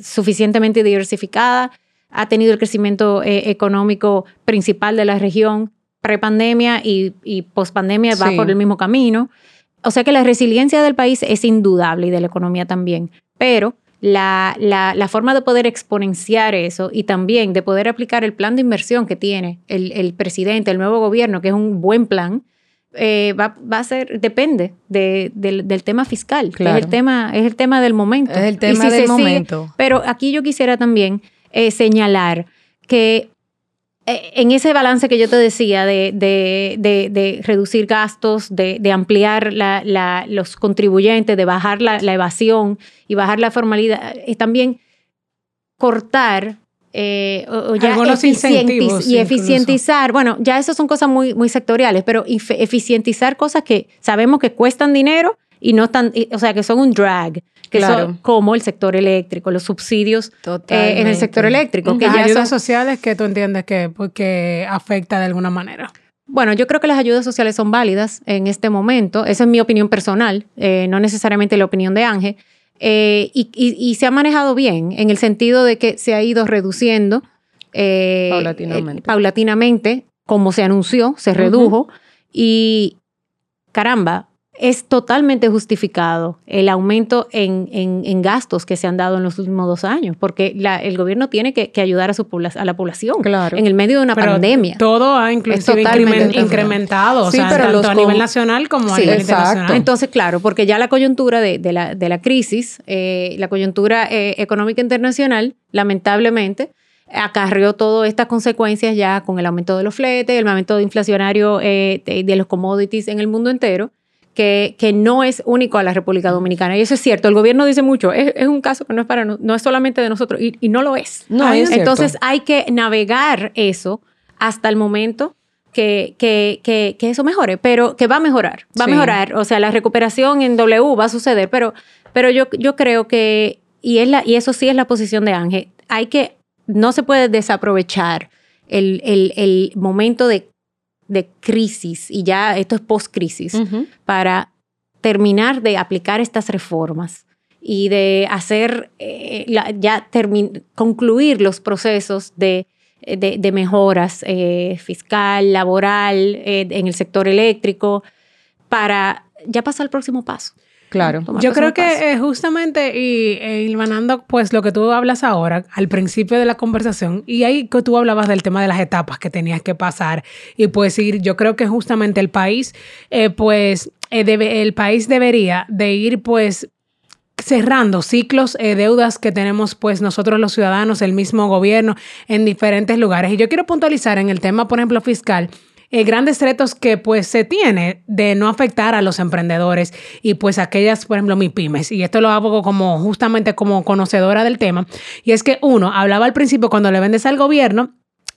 suficientemente diversificada, ha tenido el crecimiento eh, económico principal de la región prepandemia y, y pospandemia va por el mismo camino. O sea que la resiliencia del país es indudable y de la economía también, pero la, la, forma de poder exponenciar eso y también de poder aplicar el plan de inversión que tiene el, presidente, el nuevo gobierno, que es un buen plan, eh, va, va, a ser, depende del, tema fiscal, que es el tema, es el tema del momento. Es el tema del momento. pero aquí yo quisiera también eh, señalar que en ese balance que yo te decía de, de, reducir gastos, de, ampliar los contribuyentes, de bajar la, evasión y bajar la formalidad, es también cortar eh, o, ya y eficientizar. Bueno, ya eso son cosas muy, muy sectoriales, pero eficientizar cosas que sabemos que cuestan dinero y no están, o sea, que son un drag claro. como el sector eléctrico, los subsidios eh, en el sector eléctrico. Que las ayudas sociales que tú entiendes que, porque afecta de alguna manera. Bueno, yo creo que las ayudas sociales son válidas en este momento. Esa es mi opinión personal, eh, no necesariamente la opinión de Ángel. Eh, y, se ha manejado bien en el sentido de que se ha ido reduciendo paulatinamente. paulatinamente, como se anunció, se redujo. Y caramba, es totalmente justificado el aumento en, en, gastos que se han dado en los últimos dos años, porque la, el gobierno tiene que, que ayudar a, su, a la población claro. en el medio de una pandemia. Todo ha inclusive incrementado, o sea, tanto a nivel nacional como a nivel internacional. Entonces, claro, porque ya la coyuntura de, de, la, de la, crisis, eh, la coyuntura eh, económica internacional, lamentablemente, acarreó todas estas consecuencias ya con el aumento de los fletes, el aumento inflacionario eh, de los commodities en el mundo entero que, que, no es único a la República Dominicana. Y eso es cierto. El gobierno dice mucho, es, es un caso que no es, para, no, es solamente de nosotros y, y no lo es. No, es Entonces hay que navegar eso hasta el momento que, que, que, que, eso mejore, pero que va a mejorar, va a mejorar. O sea, la recuperación en W va a suceder, pero, pero yo, yo creo que, y, es la, y eso sí es la posición de Ángel, hay que, no se puede desaprovechar el, el, el momento de de crisis, y ya esto es post-crisis, para terminar de aplicar estas reformas y de hacer, eh, ya concluir los procesos de, de, mejoras eh, fiscal, laboral, eh, en el sector eléctrico, para ya pasar al próximo paso. Claro. Yo creo que eh, justamente, y eh, pues lo que tú hablas ahora, al principio de la conversación, y ahí que tú hablabas del tema de las etapas que tenías que pasar, y pues ir, yo creo que justamente el país, eh, pues, eh, debe, el país debería de ir, pues, cerrando ciclos, deudas que tenemos pues nosotros los ciudadanos, el mismo gobierno en diferentes lugares. Y yo quiero puntualizar en el tema, por ejemplo, fiscal, eh, grandes retos que pues se tiene de no afectar a los emprendedores y pues aquellas, por ejemplo, mis pymes. Y esto lo hago como justamente como conocedora del tema. Y es que uno, hablaba al principio cuando le vendes al gobierno,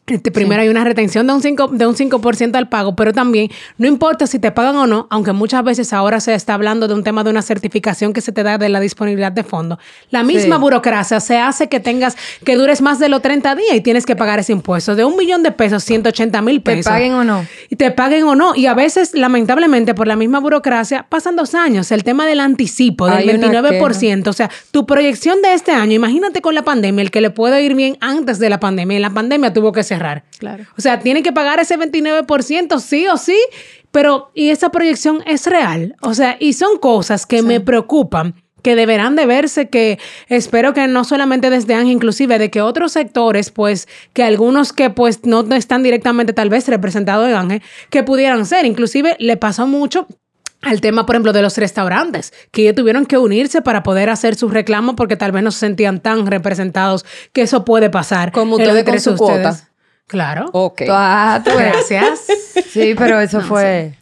Este, primero hay una retención de un 5%, de un 5 al pago, pero también no importa si te pagan o no, aunque muchas veces ahora se está hablando de un tema de una certificación que se te da de la disponibilidad de fondos. La misma burocracia se hace que tengas, que dures más de los 30 días y tienes que pagar ese impuesto de un millón de pesos, 180 mil pesos. Te paguen o no. Y te paguen o no. Y a veces, lamentablemente, por la misma burocracia, pasan dos años. El tema del anticipo, del 29%. O sea, tu proyección de este año, imagínate con la pandemia, el que le puede ir bien antes de la pandemia. Y la pandemia tuvo que ser Claro. O sea, tienen que pagar ese 29% sí o sí, pero y esa proyección es real. O sea, y son cosas que me preocupan que deberán de verse, que espero que no solamente desde Ángel, inclusive de que otros sectores, pues, que algunos que pues no están directamente tal vez representados en Ángel, que pudieran ser. Inclusive le pasó mucho al tema, por ejemplo, de los restaurantes, que ellos tuvieron que unirse para poder hacer sus reclamos porque tal vez no se sentían tan representados, que eso puede pasar. Como ustedes con su cuota. Claro. Ok. Ah, Gracias. sí, pero eso fue...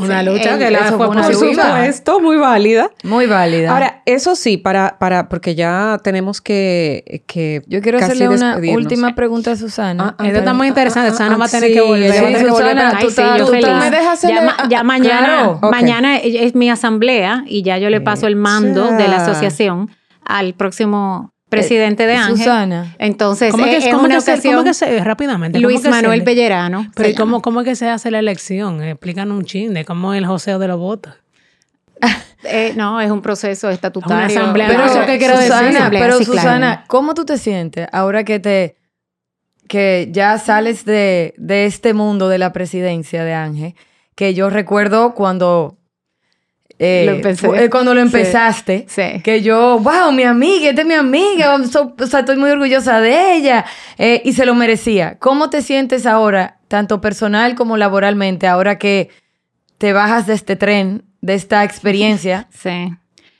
una lucha que la fue, por supuesto, muy válida. Muy válida. Ahora, eso sí, para, para, porque ya tenemos que, que Yo quiero hacerle una última pregunta a Susana. Ah, Esto está muy interesante. Susana va a tener que volver. Sí, Susana, tú, me dejas ya, mañana, mañana es mi asamblea y ya yo le paso el mando de la asociación al próximo presidente de Ángel. Susana. Entonces, ¿cómo es, que, ¿cómo que se, ¿cómo que se, rápidamente? Luis Manuel Pellerano. Pero ¿cómo, ¿cómo que se hace la elección? Explícanos un chin de cómo es el joseo de los votos. Eh, no, es un proceso estatutario. Una asamblea. Pero, eso que quiero Susana, pero Susana, ¿cómo tú te sientes ahora que te que ya sales de, de este mundo de la presidencia de Ángel? Que yo recuerdo cuando eh, eh, cuando lo empezaste, que yo, wow, mi amiga, esta es mi amiga, o sea, estoy muy orgullosa de ella eh, y se lo merecía. ¿Cómo te sientes ahora, tanto personal como laboralmente, ahora que te bajas de este tren, de esta experiencia? Sí.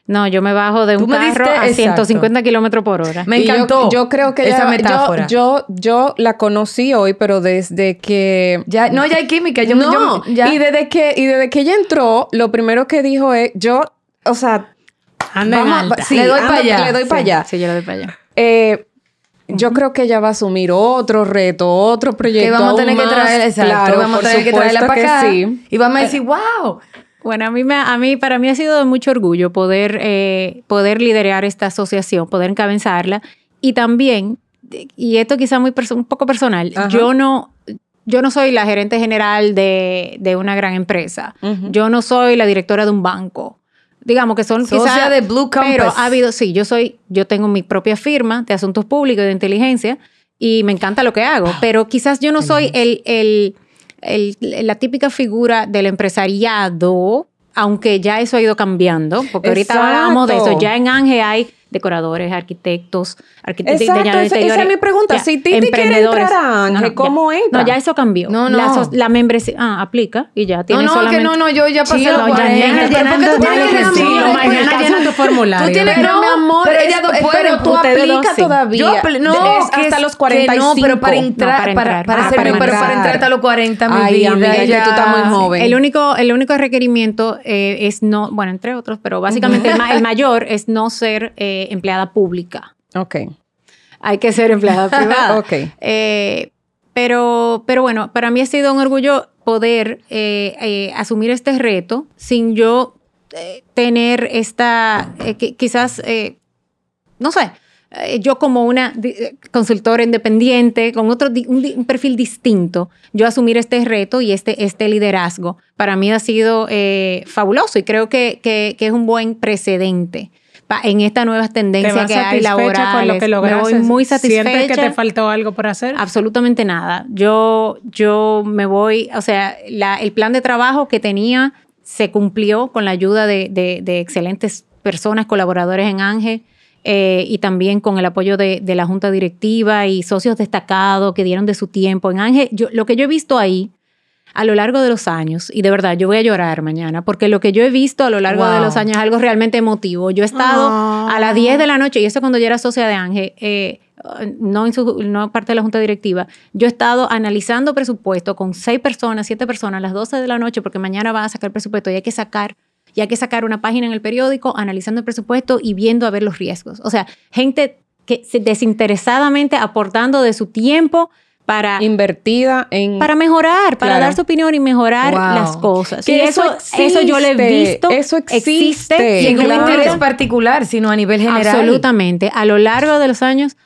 No, yo me bajo de un carro a 150 kilómetros por hora. Me encantó. Yo, creo que esa metáfora. Yo, yo, la conocí hoy, pero desde que ya no ya hay química. Yo, no. y desde que y desde que ella entró, lo primero que dijo es yo, o sea, anda sí, le doy para allá. Le doy para allá. Sí, yo le doy para allá. Eh, yo creo que ella va a asumir otro reto, otro proyecto. Que vamos a tener que traer, exacto, claro, vamos a tener que traerla para acá. Sí. Y vamos a decir, wow, bueno, a mí, me, a mí, para mí ha sido de mucho orgullo poder, eh, poder liderar esta asociación, poder encabezarla. Y también, y esto quizá muy un poco personal, yo no, yo no soy la gerente general de, de una gran empresa. Yo no soy la directora de un banco. Digamos que son quizás... de Blue Compass. Pero ha habido, sí, yo soy, yo tengo mi propia firma de asuntos públicos y de inteligencia y me encanta lo que hago, pero quizás yo no soy el, el la típica figura del empresariado, aunque ya eso ha ido cambiando, porque ahorita hablábamos de eso, ya en Ángel hay decoradores, arquitectos, arquitectos Exacto, esa, esa, es mi pregunta. si Titi quiere entrar a Ángel, ¿cómo entra? No, ya eso cambió. No, no. La, membresía, ah, aplica y ya tiene no, no, solamente... Que no, no, yo ya pasé sí, los 40. Mañana tú tienes mañana llena tu formulario. Tú tienes, no, mi amor, pero ella no puede, pero tú aplicas todavía. Yo, no, hasta los 45. no, pero para entrar, para, para, para entrar hasta los 40, mi Ay, vida. Amiga, ya tú estás muy joven. El único, el único requerimiento eh, es no, bueno, entre otros, pero básicamente el mayor es no ser eh, empleada pública Ok. Hay que ser empleada privada. ok. Eh, pero, pero bueno, para mí ha sido un orgullo poder eh, eh, asumir este reto sin yo tener esta, quizás, no sé, yo como una consultora independiente, con otro un, perfil distinto, yo asumir este reto y este, este liderazgo, para mí ha sido fabuloso y creo que, que, es un buen precedente en estas nuevas tendencias que hay laborales. con lo que lograste? Me voy muy satisfecha. ¿Sientes que te faltó algo por hacer? Absolutamente nada. Yo, yo me voy, o sea, la, el plan de trabajo que tenía se cumplió con la ayuda de, de, excelentes personas, colaboradores en Ángel. Eh, y también con el apoyo de, de, la junta directiva y socios destacados que dieron de su tiempo en Ángel. Yo, lo que yo he visto ahí a lo largo de los años, y de verdad, yo voy a llorar mañana, porque lo que yo he visto a lo largo de los años es algo realmente emotivo. Yo he estado a las 10 de la noche, y eso cuando yo era socia de Ángel, eh, no, en su, no parte de la junta directiva, yo he estado analizando presupuesto con seis personas, siete personas a las 12 de la noche, porque mañana va a sacar presupuesto y hay que sacar y hay que sacar una página en el periódico analizando el presupuesto y viendo a ver los riesgos. O sea, gente que desinteresadamente aportando de su tiempo para invertida en para mejorar, para dar su opinión y mejorar las cosas. Que eso, eso yo lo he visto. Eso existe. y en un interés particular, sino a nivel general. Absolutamente. A lo largo de los años,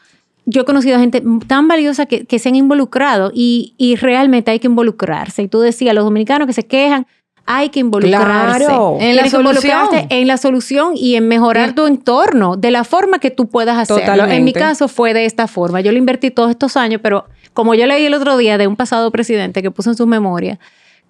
yo he conocido a gente tan valiosa que, se han involucrado y, y, realmente hay que involucrarse. Y tú decías, los dominicanos que se quejan, hay que involucrarse. En la solución. en la solución y en mejorar tu entorno de la forma que tú puedas hacerlo. En mi caso fue de esta forma. Yo lo invertí todos estos años, pero como yo leí el otro día de un pasado presidente que puso en sus memorias,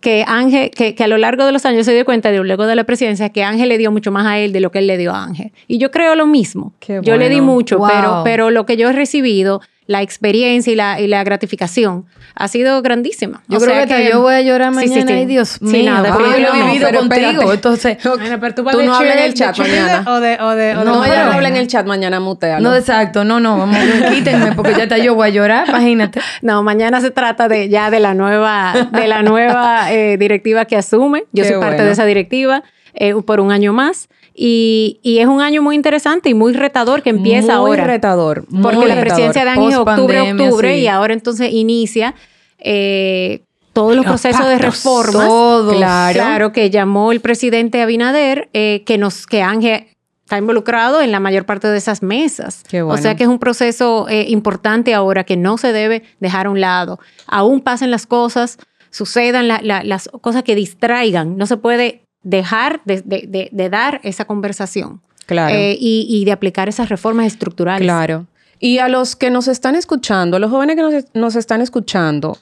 que Ángel, que, a lo largo de los años se dio cuenta, de luego de la presidencia, que Ángel le dio mucho más a él de lo que él le dio a Ángel. Y yo creo lo mismo. yo le di mucho, pero, pero lo que yo he recibido la experiencia y la, y la gratificación ha sido grandísima. Yo creo que, yo voy a llorar mañana, sí, Dios mío. Sí, no, yo lo he vivido contigo, entonces... pero tú, no hablas en el chat mañana. O de, o de, o no, ella no habla en el chat mañana, mutealo. No, exacto, no, no, vamos, quítenme, porque ya está yo voy a llorar, imagínate. No, mañana se trata de ya de la nueva, de la nueva eh, directiva que asume. Yo soy parte de esa directiva eh, por un año más. Y, es un año muy interesante y muy retador que empieza ahora. Muy retador. Porque la presidencia de Ángel es octubre-octubre y ahora entonces inicia eh, todos los, procesos de reformas. Todos. Claro. que llamó el presidente Abinader, eh, que, nos, que Ángel está involucrado en la mayor parte de esas mesas. O sea que es un proceso eh, importante ahora que no se debe dejar a un lado. Aún pasen las cosas, sucedan las cosas que distraigan. No se puede dejar de, dar esa conversación. Claro. Eh, y, de aplicar esas reformas estructurales. Claro. Y a los que nos están escuchando, a los jóvenes que nos, están escuchando,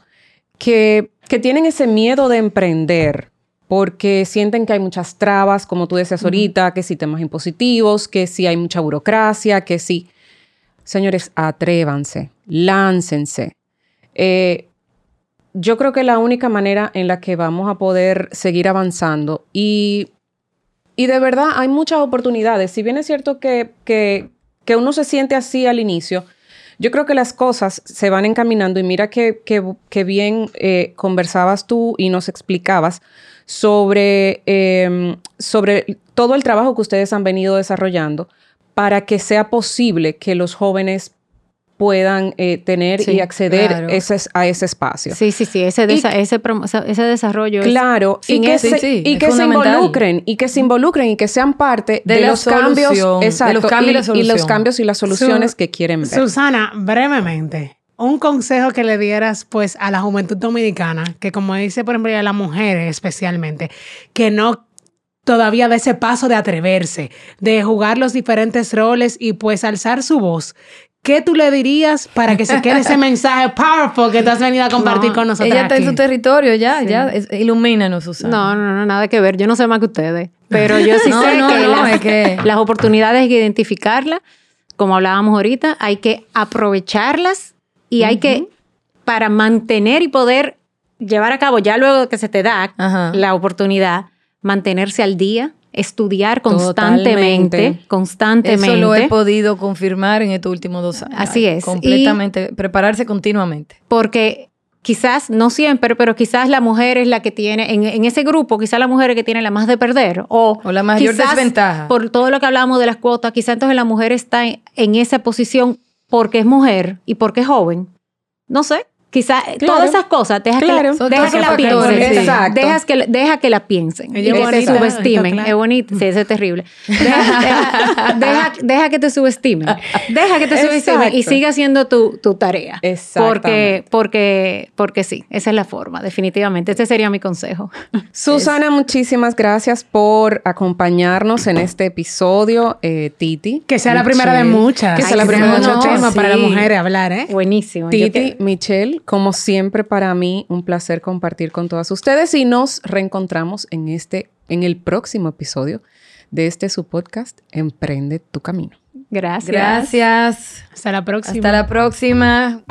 que, que, tienen ese miedo de emprender porque sienten que hay muchas trabas, como tú decías ahorita, que si temas impositivos, que si hay mucha burocracia, que si... Señores, atrévanse, láncense. Eh, yo creo que la única manera en la que vamos a poder seguir avanzando y, y de verdad hay muchas oportunidades. Si bien es cierto que, que, que, uno se siente así al inicio, yo creo que las cosas se van encaminando y mira que, que bien eh, conversabas tú y nos explicabas sobre, em, sobre todo el trabajo que ustedes han venido desarrollando para que sea posible que los jóvenes puedan eh, tener y acceder a ese espacio. Sí, sí, sí, ese, ese, desarrollo. Claro, y que, se, y que se involucren, y que se involucren y que sean parte de, los cambios, exacto, los cambios y, los cambios y las soluciones que quieren ver. Susana, brevemente, un consejo que le dieras pues a la juventud dominicana, que como dice por ejemplo a las mujeres especialmente, que no todavía de ese paso de atreverse, de jugar los diferentes roles y pues alzar su voz, ¿Qué tú le dirías para que se quede ese mensaje powerful que tú has venido a compartir con nosotros? Ella está en su territorio ya, ya. ilumínanos, Susana. No, no, no, nada que ver. Yo no sé más que ustedes. Pero yo sí sé que, las, que, las oportunidades hay que identificarlas. Como hablábamos ahorita, hay que aprovecharlas y hay que, para mantener y poder llevar a cabo, ya luego que se te da la oportunidad, mantenerse al día, estudiar constantemente, constantemente. Eso lo he podido confirmar en estos últimos dos años. Así es. Completamente, prepararse continuamente. Porque quizás, no siempre, pero quizás la mujer es la que tiene, en, ese grupo, quizás la mujer es que tiene la más de perder. O, la mayor desventaja. Por todo lo que hablamos de las cuotas, quizás entonces la mujer está en esa posición porque es mujer y porque es joven. No sé, Quizás todas esas cosas, deja que, la, deja que la piensen. Exacto. Deja que, deja que la piensen. y que te subestimen. Es bonito. Sí, eso es terrible. Deja, deja, que te subestimen. Deja que te subestimen y siga haciendo tu, tu tarea. Porque, porque, porque sí, esa es la forma, definitivamente. Este sería mi consejo. Susana, muchísimas gracias por acompañarnos en este episodio, eh, Titi. Que sea la primera de muchas. Que sea la primera de muchos temas para las mujeres hablar, ¿eh? Buenísimo. Titi, Michelle como siempre para mí un placer compartir con todas ustedes y nos reencontramos en este en el próximo episodio de este su podcast Emprende tu camino. Gracias. Gracias. Hasta la próxima. Hasta la próxima.